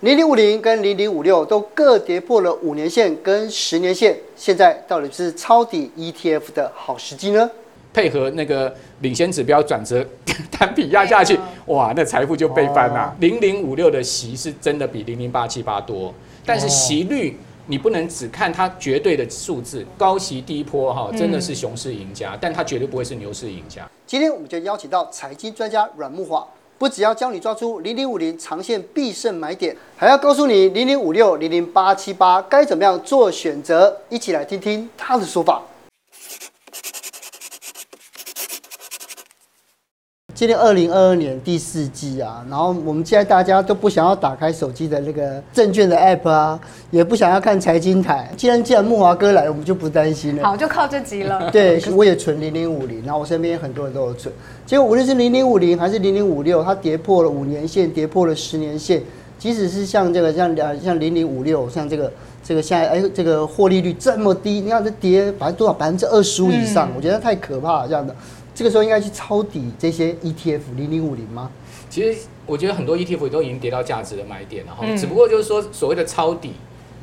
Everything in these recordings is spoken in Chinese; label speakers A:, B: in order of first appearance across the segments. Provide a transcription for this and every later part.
A: 零零五零跟零零五六都各跌破了五年线跟十年线，现在到底是抄底 ETF 的好时机呢？
B: 配合那个领先指标转折，单笔压下去，哇，那财富就被翻了。零零五六的息是真的比零零八七八多，但是息率你不能只看它绝对的数字，高息低波哈，真的是熊市赢家，但它绝对不会是牛市赢家。
A: 今天我们就邀请到财经专家阮慕驊。不只要教你抓出零零五零长线必胜买点，还要告诉你零零五六、零零八七八该怎么样做选择。一起来听听他的说法。今年二零二二年第四季啊，然后我们现在大家都不想要打开手机的那个证券的 app 啊，也不想要看财经台。既然既然木华哥来，我们就不担心了。
C: 好，就靠这集了。
A: 对，我也存零零五零，然后我身边很多人都有存。结果无论是零零五零还是零零五六，它跌破了五年线，跌破了十年线。即使是像这个像两像零零五六，像这个这个现在哎这个获利率这么低，你看这跌百分多少百分之二十五以上，嗯、我觉得太可怕了这样的。这个时候应该去抄底这些 ETF 零零五零吗？
B: 其实我觉得很多 ETF 都已经跌到价值的买点了哈，只不过就是说所谓的抄底，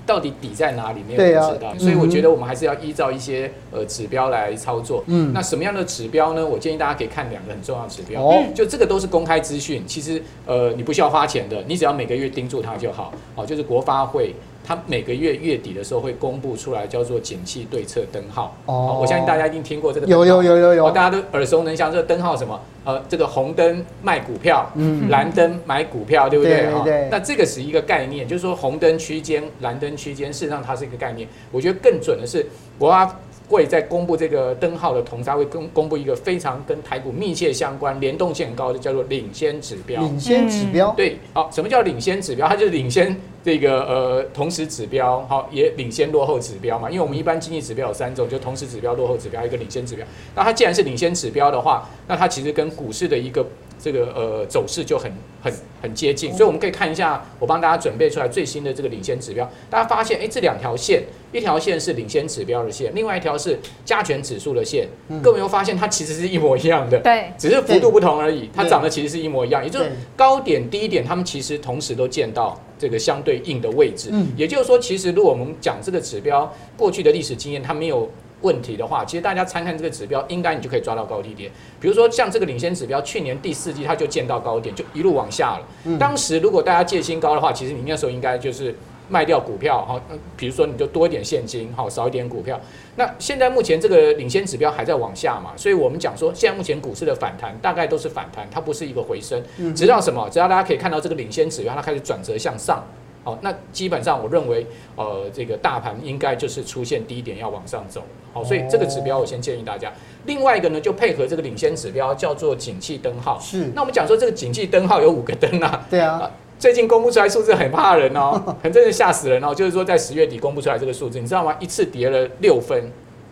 B: 到底底在哪里没有人知道，所以我觉得我们还是要依照一些呃指标来操作。嗯，那什么样的指标呢？我建议大家可以看两个很重要的指标。哦，就这个都是公开资讯，其实呃你不需要花钱的，你只要每个月盯住它就好。好，就是国发会。它每个月月底的时候会公布出来，叫做景气对策灯号。哦，我相信大家一定听过这个。
A: 有有有有有，
B: 大家都耳熟能详。这个灯号什么？呃，这个红灯卖股票，嗯，蓝灯买股票，对不对？对对。那这个是一个概念，就是说红灯区间、蓝灯区间，事实上它是一个概念。我觉得更准的是，国发会在公布这个灯号的同时，会公公布一个非常跟台股密切相关、联动性很高的，叫做领先指标。
A: 领先指标。
B: 对，好，什么叫领先指标？它就是领先。这个呃，同时指标好，也领先落后指标嘛，因为我们一般经济指标有三种，就同时指标、落后指标，一个领先指标。那它既然是领先指标的话，那它其实跟股市的一个这个呃走势就很很很接近，所以我们可以看一下，我帮大家准备出来最新的这个领先指标。大家发现，哎，这两条线，一条线是领先指标的线，另外一条是加权指数的线。各位有发现，它其实是一模一样的，对，只是幅度不同而已。它长得其实是一模一样，也就是高点低点，它们其实同时都见到。这个相对应的位置，嗯，也就是说，其实如果我们讲这个指标过去的历史经验，它没有问题的话，其实大家参看这个指标，应该你就可以抓到高低点。比如说像这个领先指标，去年第四季它就见到高点，就一路往下了。当时如果大家借新高的话，其实你那时候应该就是。卖掉股票，好，比如说你就多一点现金，好，少一点股票。那现在目前这个领先指标还在往下嘛，所以我们讲说，现在目前股市的反弹大概都是反弹，它不是一个回升。直到什么？直到大家可以看到这个领先指标它开始转折向上，好，那基本上我认为，呃，这个大盘应该就是出现低点要往上走，好，所以这个指标我先建议大家。另外一个呢，就配合这个领先指标叫做景气灯号。是。那我们讲说这个景气灯号有五个灯啊。对啊。最近公布出来数字很怕人哦，很真的吓死人哦。就是说在十月底公布出来这个数字，你知道吗？一次跌了六分，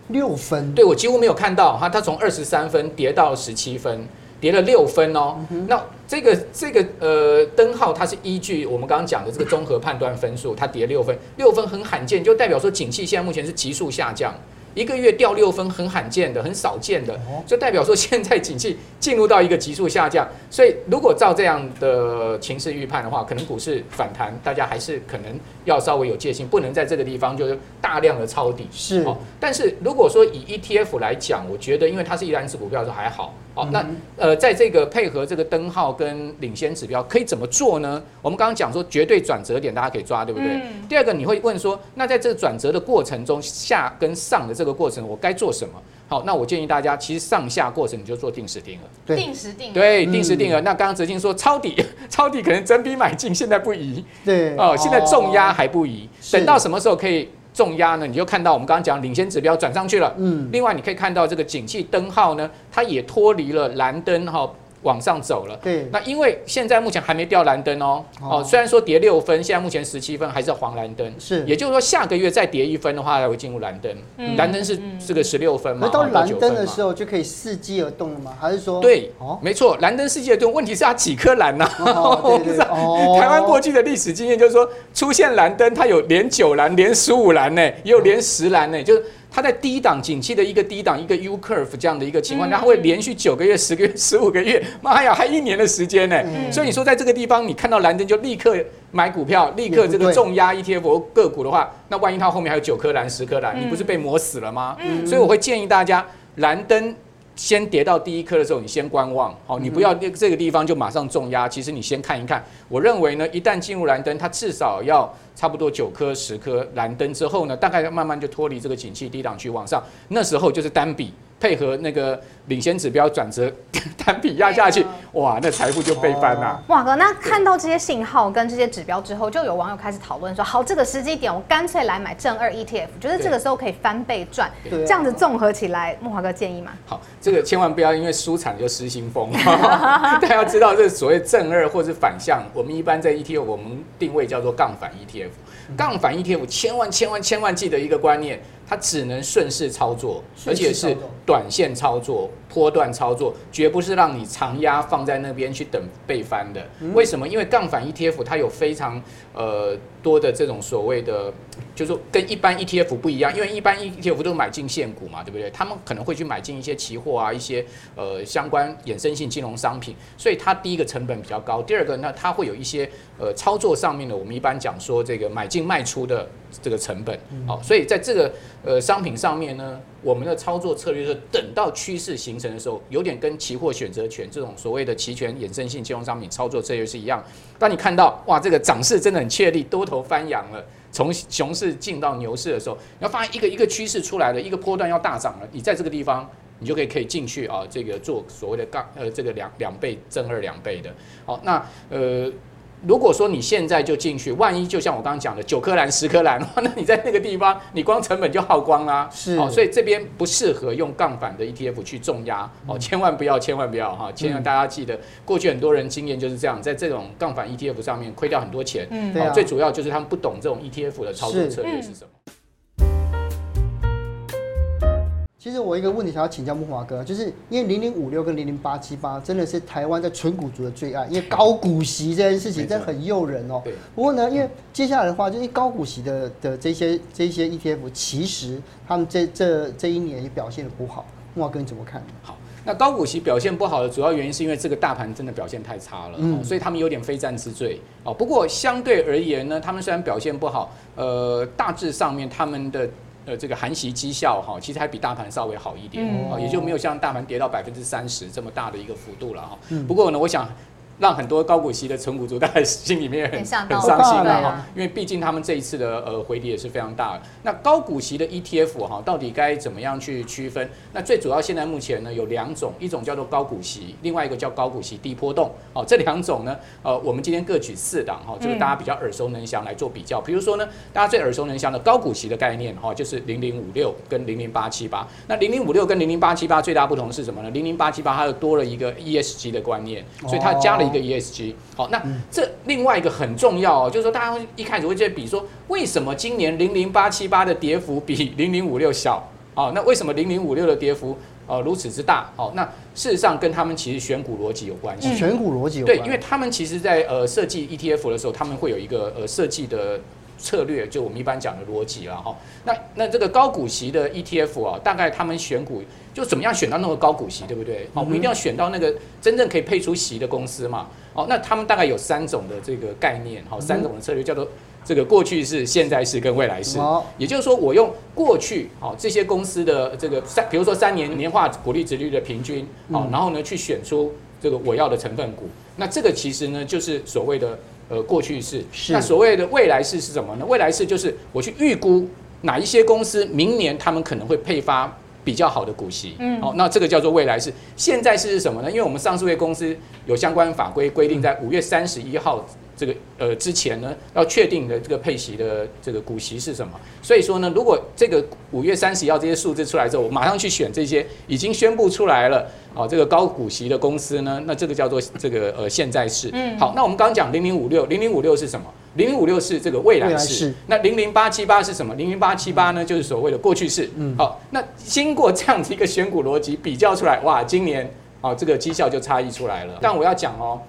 A: 六分。
B: 对，我几乎没有看到哈，它从二十三分跌到十七分，跌了六分哦。那这个这个呃灯号，它是依据我们刚刚讲的这个综合判断分数，它跌六分，六分很罕见，就代表说景气现在目前是急速下降。一个月掉六分，很罕见的，很少见的，就代表说现在景气进入到一个急速下降。所以如果照这样的情势预判的话，可能股市反弹，大家还是可能要稍微有戒心，不能在这个地方就是大量的抄底。是哦，但是如果说以 ETF 来讲，我觉得因为它是一篮子股票，就还好。好，那呃，在这个配合这个灯号跟领先指标，可以怎么做呢？我们刚刚讲说绝对转折点，大家可以抓，对不对？嗯、第二个，你会问说，那在这个转折的过程中，下跟上的这个过程，我该做什么？好，那我建议大家，其实上下过程你就做定时定额。
C: 对，定时定额。
B: 对，定时定额。那刚刚哲青说抄底，抄底可能整笔买进，现在不宜。对。哦，现在重压还不宜，等到什么时候可以？重压呢，你就看到我们刚刚讲领先指标转上去了。嗯，另外你可以看到这个景气灯号呢，它也脱离了蓝灯哈。往上走了，对，那因为现在目前还没掉蓝灯哦，哦，虽然说跌六分，现在目前十七分还是黄蓝灯，是，也就是说下个月再跌一分的话，才会进入蓝灯，蓝灯是这个十六分嘛，
A: 那到蓝灯的时候就可以伺机而动了吗？还是说？
B: 对，没错，蓝灯伺机而动，问题是它几颗蓝呢？我不知道，台湾过去的历史经验就是说，出现蓝灯，它有连九蓝、连十五蓝呢，也有连十蓝呢，就是。它在低档景气的一个低档一个 U curve 这样的一个情况，它会连续九个月、十个月、十五个月，妈呀，还一年的时间呢。所以你说在这个地方，你看到蓝灯就立刻买股票，立刻这个重压 ETF 个股的话，那万一它后面还有九颗蓝、十颗蓝，你不是被磨死了吗？所以我会建议大家，蓝灯先跌到第一颗的时候，你先观望，好，你不要这个地方就马上重压。其实你先看一看，我认为呢，一旦进入蓝灯，它至少要。差不多九颗十颗蓝灯之后呢，大概慢慢就脱离这个景气低档区往上，那时候就是单笔配合那个领先指标转折，单笔压下去，哇，那财富就被翻了。
C: 哇哥，那看到这些信号跟这些指标之后，就有网友开始讨论说，好，这个时机点我干脆来买正二 ETF，觉得这个时候可以翻倍赚，这样子综合起来，木华哥建议吗？
B: 好，这个千万不要因为输惨就失心疯，大家要知道这所谓正二或是反向，我们一般在 ETF 我们定位叫做杠反 ETF。杠反 ETF 千万千万千万记得一个观念，它只能顺势操作，而且是短线操作、波段操作，绝不是让你长压放在那边去等被翻的。为什么？因为杠反 ETF 它有非常呃多的这种所谓的。就是说跟一般 ETF 不一样，因为一般 ETF 都是买进现股嘛，对不对？他们可能会去买进一些期货啊，一些呃相关衍生性金融商品，所以它第一个成本比较高。第二个呢，它会有一些呃操作上面的，我们一般讲说这个买进卖出的这个成本。好，所以在这个呃商品上面呢，我们的操作策略等到趋势形成的时候，有点跟期货选择权这种所谓的期权衍生性金融商品操作策略是一样。当你看到哇，这个涨势真的很确立，多头翻扬了。从熊市进到牛市的时候，你要发现一个一个趋势出来了，一个波段要大涨了，你在这个地方，你就可以可以进去啊，这个做所谓的杠呃这个两两倍正二两倍的，好，那呃。如果说你现在就进去，万一就像我刚刚讲的九颗蓝、十颗蓝的话，那你在那个地方，你光成本就耗光啦。是哦，所以这边不适合用杠杆的 ETF 去重压哦，千万不要，千万不要哈！千万大家记得，过去很多人经验就是这样，在这种杠杆 ETF 上面亏掉很多钱。嗯，哦，最主要就是他们不懂这种 ETF 的操作策略是什么。
A: 其实我一个问题想要请教木华哥，就是因为零零五六跟零零八七八真的是台湾在纯股族的最爱，因为高股息这件事情真的很诱人哦。对。不过呢，因为接下来的话，就是高股息的的这些这些 ETF，其实他们这这这一年也表现的不好。木华哥你怎么看？
B: 好，那高股息表现不好的主要原因是因为这个大盘真的表现太差了，嗯，所以他们有点非战之罪哦。不过相对而言呢，他们虽然表现不好，呃，大致上面他们的。呃，这个含息绩效哈，其实还比大盘稍微好一点，哦，也就没有像大盘跌到百分之三十这么大的一个幅度了哈。不过呢，我想。让很多高股息的存股族大概心里面很很伤心了哈，因为毕竟他们这一次的呃回跌也是非常大的。那高股息的 ETF 哈，到底该怎么样去区分？那最主要现在目前呢有两种，一种叫做高股息，另外一个叫高股息低波动。哦，这两种呢，呃，我们今天各举四档哈，就是大家比较耳熟能详来做比较。比如说呢，大家最耳熟能详的高股息的概念哈，就是零零五六跟零零八七八。那零零五六跟零零八七八最大不同是什么呢？零零八七八它又多了一个 ESG 的观念，所以它加了一个。一个 ESG 好，那这另外一个很重要哦，就是说大家一开始会觉得，比如说为什么今年零零八七八的跌幅比零零五六小？哦，那为什么零零五六的跌幅呃如此之大？哦，那事实上跟他们其实选股逻辑有关系。
A: 选股逻辑有关。
B: 对，因为他们其实在呃设计 ETF 的时候，他们会有一个呃设计的。策略就我们一般讲的逻辑了哈，那那这个高股息的 ETF 啊，大概他们选股就怎么样选到那个高股息，对不对？好，我们一定要选到那个真正可以配出息的公司嘛。哦，那他们大概有三种的这个概念，好，三种的策略叫做这个过去式、现在式跟未来式。也就是说，我用过去好这些公司的这个三，比如说三年年化股利值率的平均，好，然后呢去选出这个我要的成分股。那这个其实呢就是所谓的。呃，过去式，那所谓的未来式是什么呢？未来式就是我去预估哪一些公司明年他们可能会配发比较好的股息，嗯，好，那这个叫做未来式。现在式是什么呢？因为我们上市会公司有相关法规规定，在五月三十一号。这个呃之前呢，要确定的这个配息的这个股息是什么？所以说呢，如果这个五月三十号这些数字出来之后，我马上去选这些已经宣布出来了啊，这个高股息的公司呢，那这个叫做这个呃现在式。嗯。好，那我们刚刚讲零零五六，零零五六是什么？零零五六是这个未来式。那零零八七八是什么？零零八七八呢，就是所谓的过去式。嗯。好，那经过这样子一个选股逻辑比较出来，哇，今年啊这个绩效就差异出来了。但我要讲哦，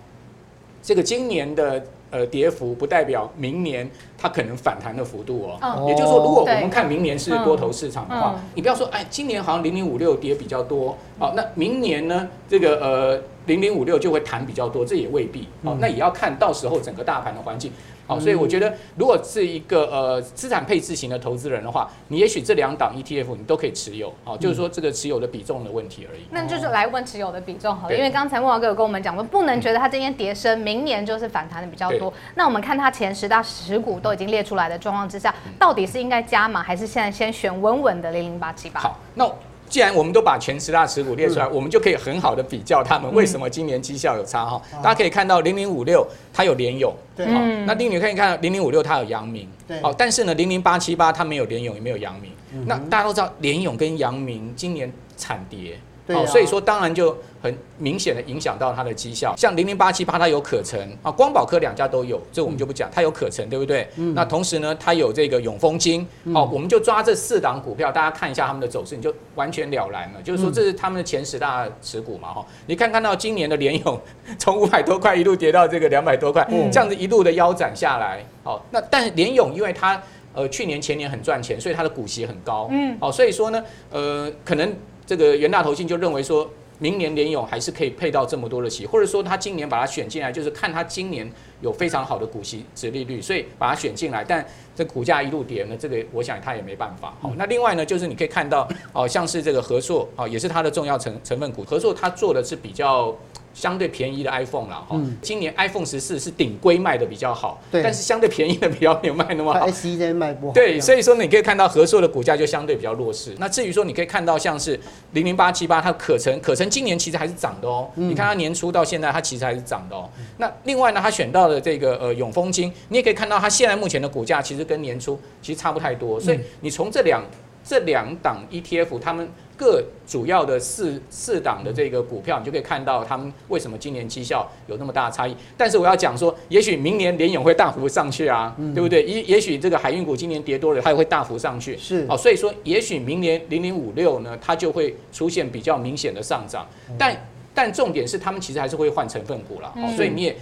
B: 这个今年的。呃跌幅，不代表明年它可能反弹的幅度哦。
C: 哦
B: 也就是说，如果我们看明年是多头市场的话，
C: 嗯嗯、
B: 你不要说哎，今年好像零零五六跌比较多，好，那明年呢，这个呃零零五六就会弹比较多，这也未必。好，那也要看到时候整个大盘的环境。好，所以我觉得，如果是一个呃资产配置型的投资人的话，你也许这两档 ETF 你都可以持有，好，就是说这个持有的比重的问题而已。
C: 那就是来问持有的比重好了，因为刚才慕驊哥有跟我们讲说，不能觉得它今天跌升，明年就是反弹的比较多。那我们看它前十大十股都已经列出来的状况之下，到底是应该加码，还是现在先选稳稳的零零八七八？
B: 好，那。既然我们都把全十大持股列出来，我们就可以很好的比较他们为什么今年绩效有差哈。大家可以看到零零五六它有联咏，对，那另你可以看到零零五六它有阳明，对，好，但是呢零零八七八它没有联咏也没有阳明，那大家都知道联咏跟阳明今年惨跌。好、哦，所以说当然就很明显的影响到它的绩效。像零零八七八，它有可成啊，光宝科两家都有，这我们就不讲，它有可成，对不对？嗯、那同时呢，它有这个永丰金，好、哦，我们就抓这四档股票，大家看一下他们的走势，你就完全了然了。就是说，这是他们的前十大持股嘛，哈。你看看到今年的联勇，从五百多块一路跌到这个两百多块，这样子一路的腰斩下来，好，那但是联勇因为它呃去年前年很赚钱，所以它的股息很高，嗯，好，所以说呢，呃，可能。这个元大投信就认为说，明年联咏还是可以配到这么多的息，或者说他今年把它选进来，就是看他今年有非常好的股息殖利率，所以把它选进来。但这股价一路跌呢，这个我想他也没办法。好，那另外呢，就是你可以看到，哦，像是这个合硕，哦，也是它的重要成成分股。合硕它做的是比较。相对便宜的 iPhone 啦，哈，今年 iPhone 十四是顶规卖的比较好，对，但是相对便宜的比较没有卖那么好
A: ，SE 在卖不好，
B: 对，所以说你可以看到和硕的股价就相对比较弱势。那至于说你可以看到像是零零八七八，它可成可成今年其实还是涨的哦，你看它年初到现在它其实还是涨的哦。那另外呢，它选到的这个呃永丰金，你也可以看到它现在目前的股价其实跟年初其实差不太多，所以你从这两这两档 ETF 他们。各主要的四四档的这个股票，你就可以看到他们为什么今年绩效有那么大的差异。但是我要讲说，也许明年联永会大幅上去啊，对不对？也也许这个海运股今年跌多了，它也会大幅上去。是，哦，所以说也许明年零零五六呢，它就会出现比较明显的上涨。但但重点是，他们其实还是会换成分股了，所以你也。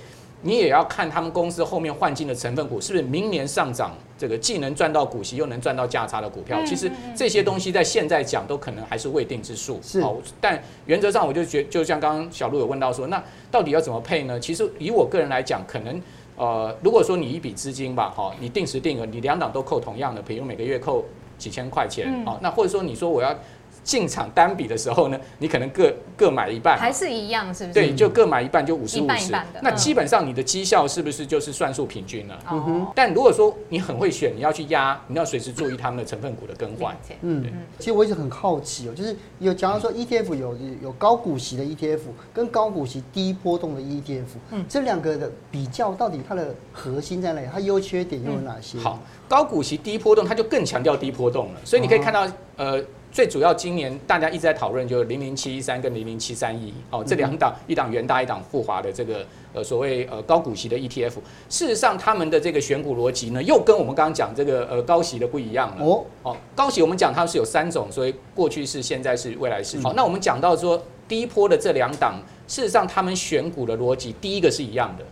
B: 你也要看他们公司后面换进的成分股是不是明年上涨，这个既能赚到股息又能赚到价差的股票。其实这些东西在现在讲都可能还是未定之数。是，但原则上我就觉，就像刚刚小陆有问到说，那到底要怎么配呢？其实以我个人来讲，可能呃，如果说你一笔资金吧，哈，你定时定额，你两档都扣同样的，比如每个月扣几千块钱，好，那或者说你说我要。进场单笔的时候呢，你可能各各买一半，
C: 还是一样，是不是？
B: 对，就各买一半，就五十五十。那基本上你的绩效是不是就是算数平均了？嗯哼。但如果说你很会选，你要去压，你要随时注意他们的成分股的更换。
A: 嗯，其实我一直很好奇哦，就是有假如说 ETF 有有高股息的 ETF 跟高股息低波动的 ETF，嗯，这两个的比较到底它的核心在哪里？它优缺点又有哪些？
B: 好，高股息低波动，它就更强调低波动了。所以你可以看到，呃。最主要今年大家一直在讨论，就是零零七一三跟零零七三一哦，这两档，一档元大，一档富华的这个呃所谓呃高股息的 ETF。事实上，他们的这个选股逻辑呢，又跟我们刚刚讲这个呃高息的不一样了哦。哦，高息我们讲它是有三种，所以过去式、现在式、未来式。好，那我们讲到说低波的这两档，事实上他们选股的逻辑，第一个是一样的。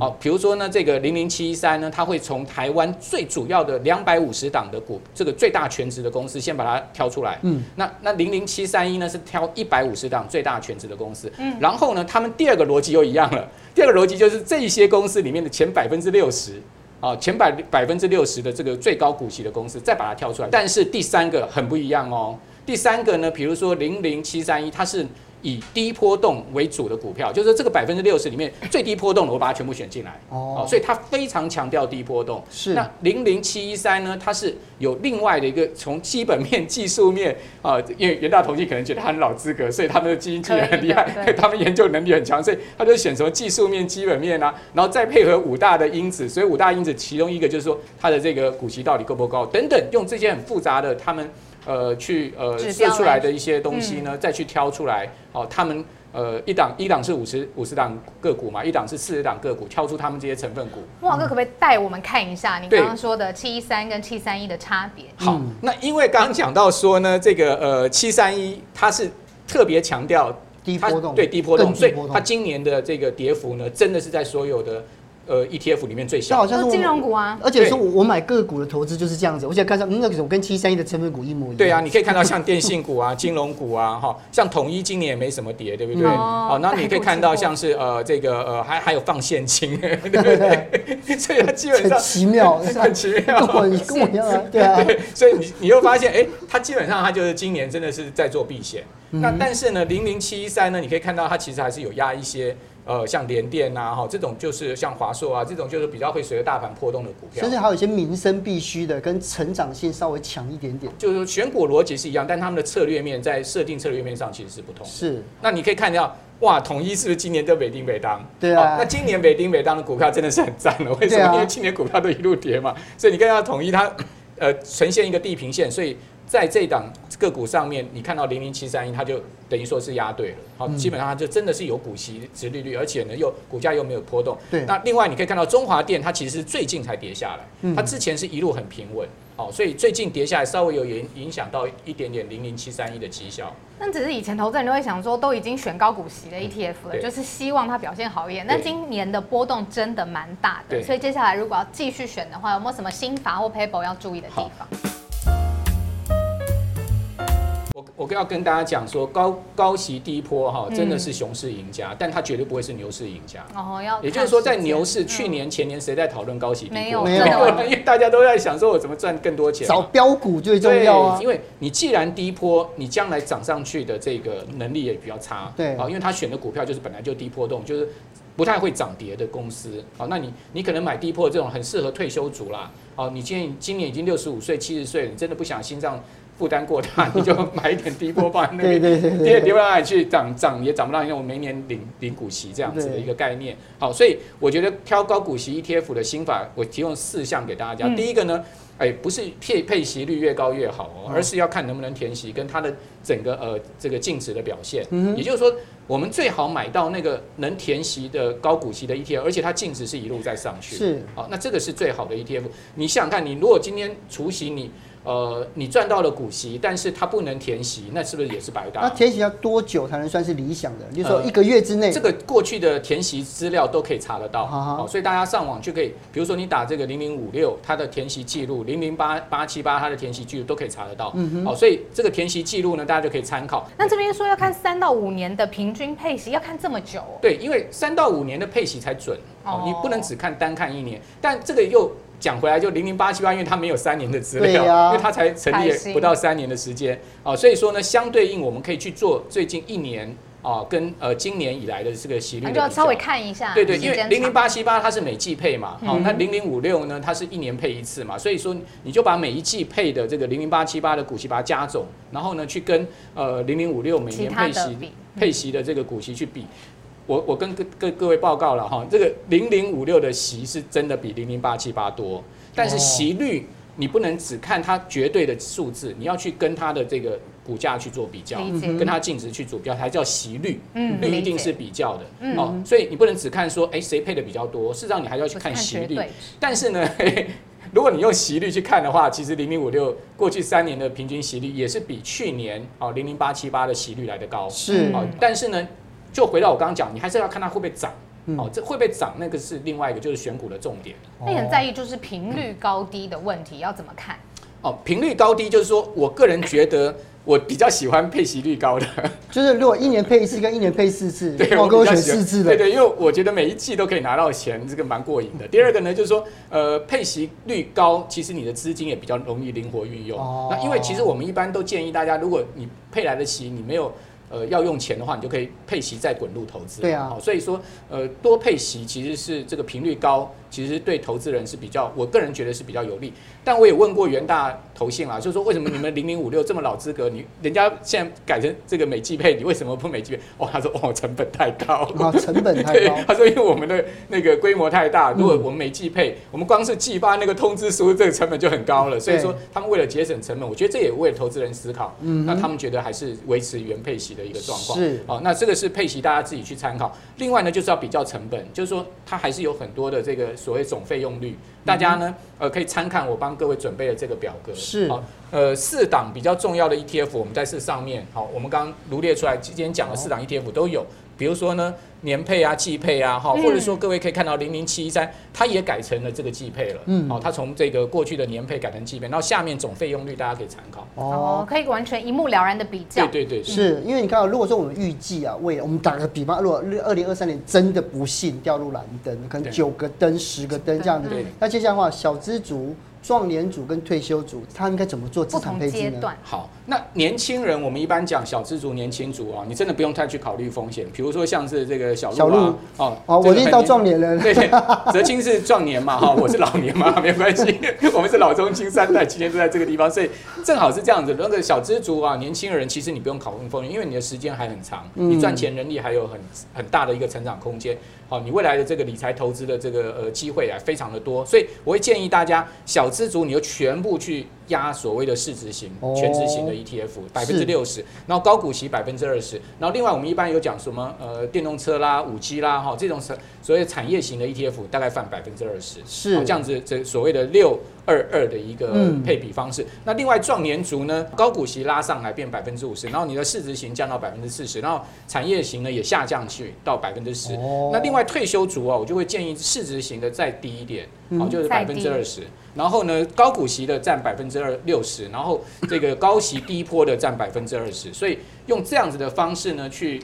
B: 好，比如说呢，这个零零七一三呢，它会从台湾最主要的两百五十档的股，这个最大全值的公司，先把它挑出来。嗯，那那零零七三一呢，是挑一百五十档最大全值的公司。嗯，然后呢，他们第二个逻辑又一样了。第二个逻辑就是这些公司里面的前百分之六十，啊，前百百分之六十的这个最高股息的公司，再把它挑出来。但是第三个很不一样哦。第三个呢，比如说零零七三一，它是。以低波动为主的股票，就是这个百分之六十里面最低波动的，我把它全部选进来。哦，所以它非常强调低波动。是。那零零七一三呢？它是有另外的一个从基本面、技术面啊，因为元大投信可能觉得它很老资格，所以他们的基金经理很厉害，他们研究能力很强，所以他就选什么技术面、基本面啊，然后再配合五大的因子。所以五大因子其中一个就是说它的这个股息到底够不够等等，用这些很复杂的他们。呃，去呃设出来的一些东西呢，嗯、再去挑出来，哦，他们呃一档一档是五十五十档个股嘛，一档是四十档个股，挑出他们这些成分股。
C: 莫老哥可不可以带我们看一下你刚刚说的七一三跟七三一的差别？
B: 好，嗯、那因为刚刚讲到说呢，这个呃七三一它是特别强调
A: 低波动，
B: 对低波动，所以它今年的这个跌幅呢，真的是在所有的。呃 ETF 里面最小，
A: 好像是
C: 金融股啊。
A: 而且说我我买个股的投资就是这样子，我现在看到那个我跟七三一的成分股一模一样。
B: 对啊，你可以看到像电信股啊、金融股啊，哈，像统一今年也没什么跌，对不对？哦，那你可以看到像是呃这个呃还还有放现金，对不对？所以它基本上
A: 很奇妙，
B: 很奇妙，
A: 跟我跟我一样啊，对啊。
B: 所以你你又发现，哎，它基本上它就是今年真的是在做避险。那但是呢，零零七一三呢，你可以看到它其实还是有压一些。呃，像联电呐，哈，这种就是像华硕啊，这种就是比较会随着大盘波动的股票。
A: 甚至还有一些民生必须的，跟成长性稍微强一点点。
B: 就是选股逻辑是一样，但他们的策略面在设定策略面上其实是不同。
A: 是。那
B: 你可以看到，哇，统一是不是今年都北丁北当？
A: 对啊。
B: 那今年北丁北当的股票真的是很赞了，为什么？啊、因为今年股票都一路跌嘛，所以你看到统一它，呃，呈现一个地平线，所以。在这档个股上面，你看到零零七三一，它就等于说是押对了，好，基本上它就真的是有股息、值利率，而且呢又股价又没有波动。
A: 对。
B: 那另外你可以看到中华电，它其实是最近才跌下来，它之前是一路很平稳，好，所以最近跌下来稍微有影影响到一点点零零七三一的绩效。
C: 那只是以前投资人都会想说，都已经选高股息的 ETF 了，就是希望它表现好一点。那今年的波动真的蛮大的，所以接下来如果要继续选的话，有没有什么新法或 paper 要注意的地方？
B: 我要跟大家讲说，高高息低波哈，真的是熊市赢家，嗯、但他绝对不会是牛市赢家。
C: 哦，要
B: 也就是说，在牛市去年前年谁在讨论高息低波？
C: 没有，
A: 没有，
B: 因为大家都在想说我怎么赚更多钱。
A: 找标股最重要啊，
B: 因为你既然低波，你将来涨上去的这个能力也比较差。
A: 对啊，
B: 因为他选的股票就是本来就低波动，就是不太会涨跌的公司。好，那你你可能买低波这种很适合退休族啦。好，你今年今年已经六十五岁、七十岁，你真的不想心脏。负担过大，你就买一点低波放在那边，跌跌不到哪里去，涨涨也涨不到，因为我每年领领股息这样子的一个概念。好，所以我觉得挑高股息 ETF 的心法，我提供四项给大家。第一个呢，哎，不是配配息率越高越好哦，而是要看能不能填息，跟它的整个呃这个净值的表现。也就是说，我们最好买到那个能填息的高股息的 ETF，而且它净值是一路在上去。
A: 是，
B: 好，那这个是最好的 ETF。你想想看，你如果今天除息你。呃，你赚到了股息，但是它不能填息，那是不是也是白搭？
A: 那填息要多久才能算是理想的？就是说一个月之内，呃，
B: 这个过去的填息资料都可以查得到。好，好，所以大家上网就可以，比如说你打这个零零五六，它的填息记录，零零八八七八它的填息记录都可以查得到。嗯哼。好，所以这个填息记录呢，大家就可以参考。
C: 那这边说要看三到五年的平均配息，要看这么久？
B: 对，因为三到五年的配息才准。哦。你不能只看单看一年，但这个又。讲回来就零零八七八，因为它没有三年的资料，因为它才成立不到三年的时间啊，所以说呢，相对应我们可以去做最近一年啊，跟呃今年以来的这个息率，
C: 就要稍微看一下。
B: 对对，因为零零八七八它是每季配嘛，好，那零零五六呢，它是一年配一次嘛，所以说你就把每一季配的这个零零八七八的股息把它加总，然后呢去跟呃零零五六每年配息配息的这个股息去比。我我跟各各各位报告了哈，这个零零五六的息是真的比零零八七八多，但是息率你不能只看它绝对的数字，你要去跟它的这个股价去做比较，跟它净值去做比较，才叫息率，率一定是比较的，哦，所以你不能只看说，哎，谁配的比较多，事实上你还是要去看息率。但是呢，如果你用息率去看的话，其实零零五六过去三年的平均息率也是比去年哦零零八七八的息率来的高，
A: 是，
B: 但是呢。就回到我刚刚讲，你还是要看它会不会涨，哦，这会不会涨，那个是另外一个就是选股的重点。
C: 那很在意就是频率高低的问题，要怎么看？
B: 哦，频率高低就是说我个人觉得我比较喜欢配息率高的，
A: 就是如果一年配一次跟一年配四次，
B: 对，我比较喜欢四次的，对对，因为我觉得每一季都可以拿到钱，这个蛮过瘾的。第二个呢，就是说呃，配息率高，其实你的资金也比较容易灵活运用。哦那因为其实我们一般都建议大家，如果你配来的息你没有。呃，要用钱的话，你就可以配息再滚入投资。
A: 对啊，
B: 所以说，呃，多配息其实是这个频率高，其实对投资人是比较，我个人觉得是比较有利。但我也问过元大投信啦，就是说为什么你们零零五六这么老资格，你人家现在改成这个美季配，你为什么不美季配？哦，他说哦，成本太高。
A: 啊，成本太高。
B: 他说因为我们的那个规模太大，如果我们每季配，我们光是寄发那个通知书，这个成本就很高了。所以说他们为了节省成本，我觉得这也为了投资人思考。嗯，那他们觉得还是维持原配息的一个状况。
A: 是。
B: 哦，那这个是配息，大家自己去参考。另外呢，就是要比较成本，就是说它还是有很多的这个所谓总费用率，大家呢呃可以参看我帮各位准备的这个表格。
A: 是。好，
B: 呃，四档比较重要的 ETF，我们在这上面，好，我们刚刚罗列出来，今天讲的四档 ETF 都有。比如说呢。年配啊，季配啊，哈，或者说各位可以看到零零七一三，它也改成了这个季配了，嗯，哦，它从这个过去的年配改成季配，然后下面总费用率大家可以参考，
C: 哦，可以完全一目了然的比较，
B: 对对对，
A: 是因为你看，如果说我们预计啊，未来我们打个比方，如果二零二三年真的不幸掉入蓝灯，可能九个灯、十个灯这样子，那接下来的话，小资族。壮年组跟退休组，他应该怎么做资产配置呢？
B: 好，那年轻人我们一般讲小资族、年轻族啊，你真的不用太去考虑风险。比如说像是这个小路啊，
A: 哦，哦，我已经到壮年了。
B: 对，哲青是壮年嘛，哈，我是老年嘛，没有关系，我们是老中青三代，今天都在这个地方，所以正好是这样子。那个小资族啊，年轻人其实你不用考虑风险，因为你的时间还很长，你赚钱能力还有很很大的一个成长空间。好，你未来的这个理财投资的这个呃机会啊，非常的多，所以我会建议大家小资族，你就全部去。压所谓的市值型、全值型的 ETF，百分之六十，然后高股息百分之二十，然后另外我们一般有讲什么呃电动车啦、五 G 啦哈这种所谓产业型的 ETF 大概放百分之二十，是。这样子这所谓的六二二的一个配比方式。那另外壮年族呢，高股息拉上来变百分之五十，然后你的市值型降到百分之四十，然后产业型呢也下降去到百分之十。那另外退休族啊，我就会建议市值型的再低一点，好就是百分之二十。然后呢，高股息的占百分之二六十，然后这个高息低坡的占百分之二十，所以用这样子的方式呢去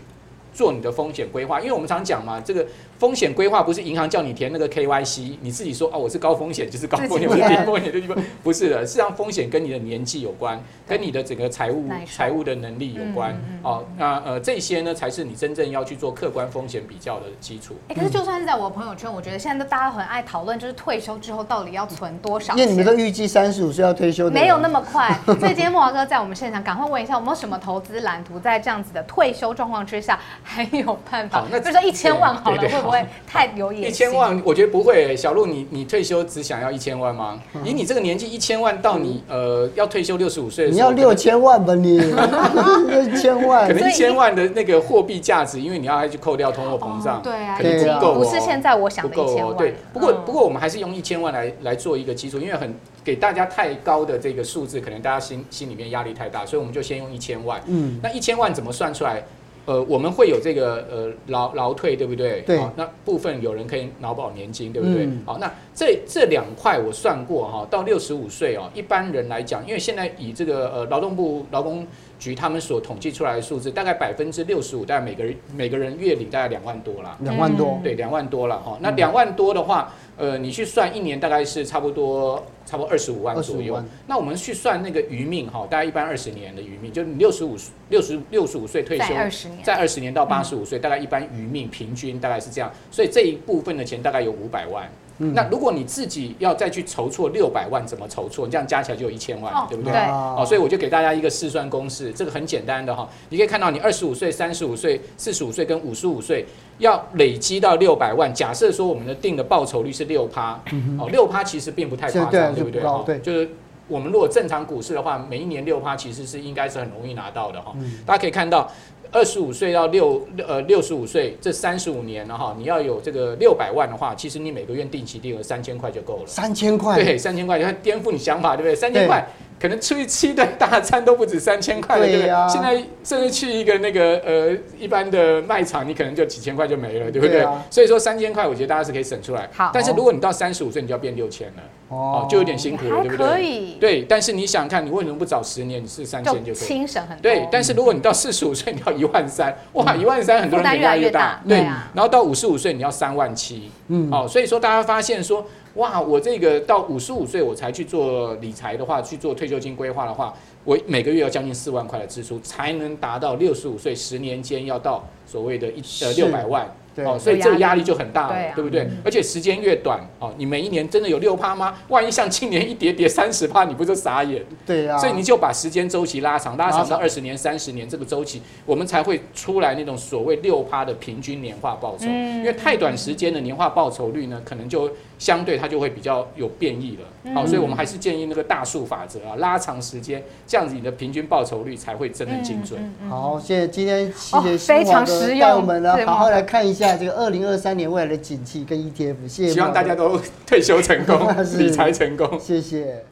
B: 做你的风险规划，因为我们常讲嘛，这个。风险规划不是银行叫你填那个 KYC，你自己说哦，我是高风险就是高风险，我是低风险的地方不是的。实际上风险跟你的年纪有关，跟你的整个财务财务的能力有关。哦，那呃这些呢才是你真正要去做客观风险比较的基础。
C: 哎，可是就算是在我朋友圈，我觉得现在都大家很爱讨论，就是退休之后到底要存多少？
A: 因为你们都预计三十五岁要退休，
C: 没有那么快。所以今天慕驊哥在我们现场，赶快问一下，有没有什么投资蓝图，在这样子的退休状况之下还有办法？那比如说一千万好了，会不会太有？
B: 一千万，我觉得不会。小陆，你你退休只想要一千万吗？以你这个年纪，一千万到你呃要退休六十五岁的时候，
A: 你要六千万吧？你 六千万，
B: 可能一千万的那个货币价值，因为你要还去扣掉通货膨胀，
C: 对啊，
B: 肯定不够，
C: 不是现在我想的一千万。
B: 对，不过不过我们还是用一千万来来做一个基础，因为很给大家太高的这个数字，可能大家心心里面压力太大，所以我们就先用一千万。嗯，那一千万怎么算出来？呃，我们会有这个呃劳劳退，对不对？
A: 对。好，
B: 那部分有人可以劳保年金，对不对？嗯、好，那这这两块我算过哈，到六十五岁哦，一般人来讲，因为现在以这个呃劳动部劳工局他们所统计出来的数字，大概百分之六十五，大概每个人每个人月领大概两万多啦。
A: 两万多。
B: 对，两万多了哈。那两万多的话，呃，你去算一年大概是差不多。差不多二十五万左右。那我们去算那个余命哈，大概一般二十年的余命，就是你六十五、六十六十五岁退休，在二十年到八十五岁，大概一般余命平均大概是这样。所以这一部分的钱大概有五百万。那如果你自己要再去筹措六百万，怎么筹措？你这样加起来就有一千万，对不对？哦，所以我就给大家一个试算公式，这个很简单的哈。你可以看到，你二十五岁、三十五岁、四十五岁跟五十五岁要累积到六百万。假设说我们的定的报酬率是六趴，哦，六趴其实并不太夸张，对不对？对，就是我们如果正常股市的话，每一年六趴其实是应该是很容易拿到的哈。大家可以看到。二十五岁到六呃六十五岁这三十五年了哈，你要有这个六百万的话，其实你每个月定期定额三千块就够了。
A: 三千块，
B: 对，三千块，你看颠覆你想法，对不对？三千块。可能出去吃一顿大餐都不止三千块了，对不对？现在甚至去一个那个呃一般的卖场，你可能就几千块就没了，对不对？所以说三千块，我觉得大家是可以省出来。好，但是如果你到三十五岁，你就要变六千了，哦，就有点辛苦了，对不对？可以。对，但是你想看，你为什么不早十年？你是三千就可以轻省很多。对，但是如果你到四十五岁，你要一万三，哇，一万三很多人越来越大，对。然后到五十五岁，你要三万七，嗯，哦，所以说大家发现说。哇，我这个到五十五岁我才去做理财的话，去做退休金规划的话，我每个月要将近四万块的支出，才能达到六十五岁十年间要到所谓的一呃六百万。哦，所以这个压力就很大了，对不对？而且时间越短，哦，你每一年真的有六趴吗？万一像今年一跌跌三十趴，你不就傻眼？对呀。所以你就把时间周期拉长，拉长到二十年、三十年这个周期，我们才会出来那种所谓六趴的平均年化报酬。因为太短时间的年化报酬率呢，可能就相对它就会比较有变异了。好，所以我们还是建议那个大数法则啊，拉长时间，这样子你的平均报酬率才会真的精准。
A: 好，谢谢今天谢谢非常实用，带我们呢好好来看一下。在这个二零二三年未来的景气跟 ETF，谢谢。
B: 希望大家都 退休成功，理财成功，
A: 谢谢。